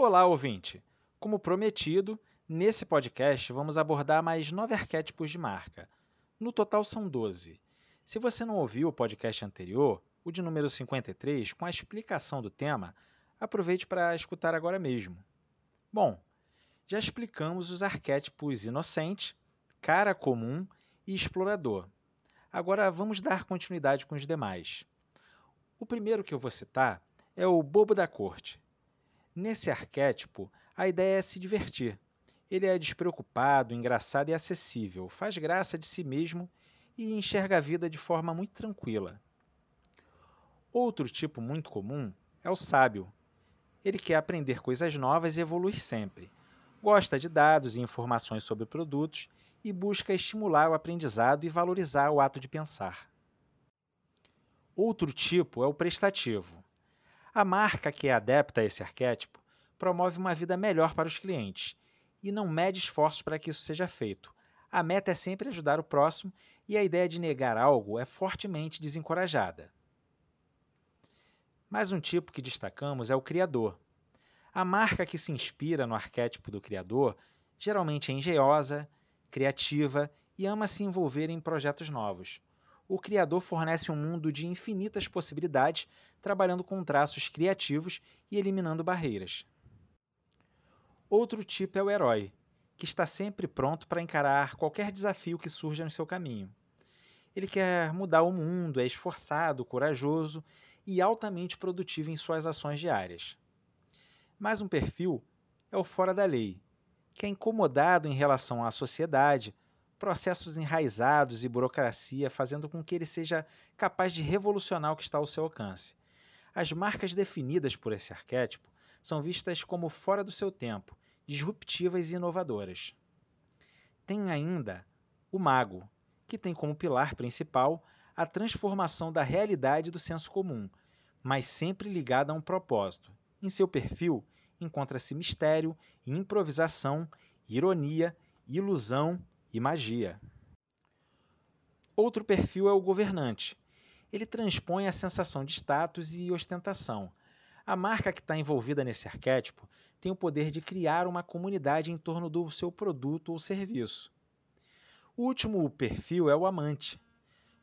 Olá, ouvinte! Como prometido, nesse podcast vamos abordar mais nove arquétipos de marca. No total são 12. Se você não ouviu o podcast anterior, o de número 53, com a explicação do tema, aproveite para escutar agora mesmo. Bom, já explicamos os arquétipos inocente, cara comum e explorador. Agora vamos dar continuidade com os demais. O primeiro que eu vou citar é o bobo da corte. Nesse arquétipo, a ideia é se divertir. Ele é despreocupado, engraçado e acessível, faz graça de si mesmo e enxerga a vida de forma muito tranquila. Outro tipo muito comum é o sábio. Ele quer aprender coisas novas e evoluir sempre gosta de dados e informações sobre produtos e busca estimular o aprendizado e valorizar o ato de pensar. Outro tipo é o prestativo. A marca que é adepta a esse arquétipo promove uma vida melhor para os clientes e não mede esforços para que isso seja feito. A meta é sempre ajudar o próximo e a ideia de negar algo é fortemente desencorajada. Mais um tipo que destacamos é o criador. A marca que se inspira no arquétipo do criador geralmente é engenhosa, criativa e ama se envolver em projetos novos. O criador fornece um mundo de infinitas possibilidades, trabalhando com traços criativos e eliminando barreiras. Outro tipo é o herói, que está sempre pronto para encarar qualquer desafio que surja no seu caminho. Ele quer mudar o mundo, é esforçado, corajoso e altamente produtivo em suas ações diárias. Mais um perfil é o fora da lei, que é incomodado em relação à sociedade, processos enraizados e burocracia, fazendo com que ele seja capaz de revolucionar o que está ao seu alcance. As marcas definidas por esse arquétipo são vistas como fora do seu tempo, disruptivas e inovadoras. Tem ainda o mago, que tem como pilar principal a transformação da realidade do senso comum, mas sempre ligada a um propósito, em seu perfil encontra-se mistério, improvisação, ironia, ilusão e magia. Outro perfil é o governante. Ele transpõe a sensação de status e ostentação. A marca que está envolvida nesse arquétipo tem o poder de criar uma comunidade em torno do seu produto ou serviço. O último perfil é o amante.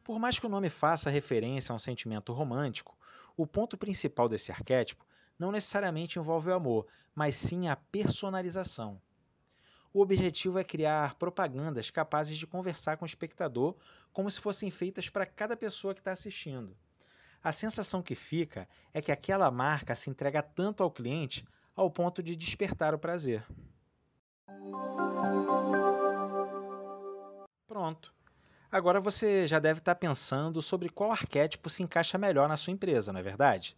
Por mais que o nome faça referência a um sentimento romântico, o ponto principal desse arquétipo não necessariamente envolve o amor, mas sim a personalização. O objetivo é criar propagandas capazes de conversar com o espectador como se fossem feitas para cada pessoa que está assistindo. A sensação que fica é que aquela marca se entrega tanto ao cliente ao ponto de despertar o prazer. Pronto. Agora você já deve estar pensando sobre qual arquétipo se encaixa melhor na sua empresa, não é verdade?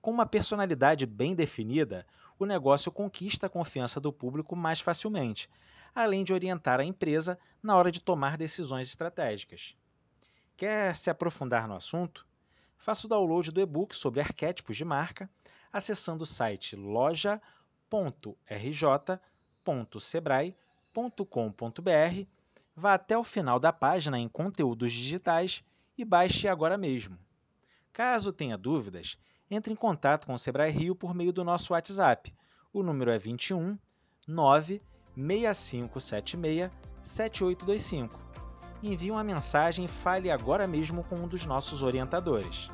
Com uma personalidade bem definida, o negócio conquista a confiança do público mais facilmente, além de orientar a empresa na hora de tomar decisões estratégicas. Quer se aprofundar no assunto? Faça o download do e-book sobre arquétipos de marca acessando o site loja.rj.sebrae.com.br, vá até o final da página em conteúdos digitais e baixe agora mesmo. Caso tenha dúvidas, entre em contato com o Sebrae Rio por meio do nosso WhatsApp. O número é 21 96576 7825. Envie uma mensagem e fale agora mesmo com um dos nossos orientadores.